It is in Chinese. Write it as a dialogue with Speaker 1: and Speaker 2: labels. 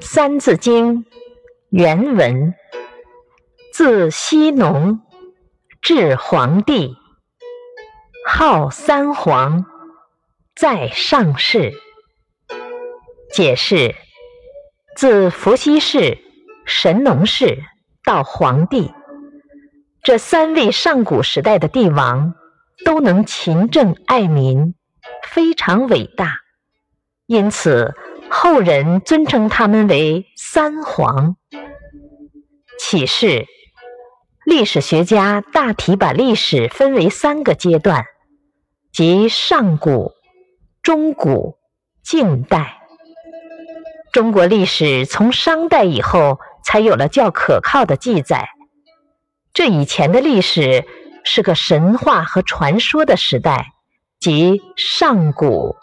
Speaker 1: 《三字经》原文：自羲农至黄帝，号三皇，在上世。解释：自伏羲氏、神农氏到黄帝，这三位上古时代的帝王都能勤政爱民，非常伟大，因此。后人尊称他们为三皇。启示：历史学家大体把历史分为三个阶段，即上古、中古、近代。中国历史从商代以后才有了较可靠的记载，这以前的历史是个神话和传说的时代，即上古。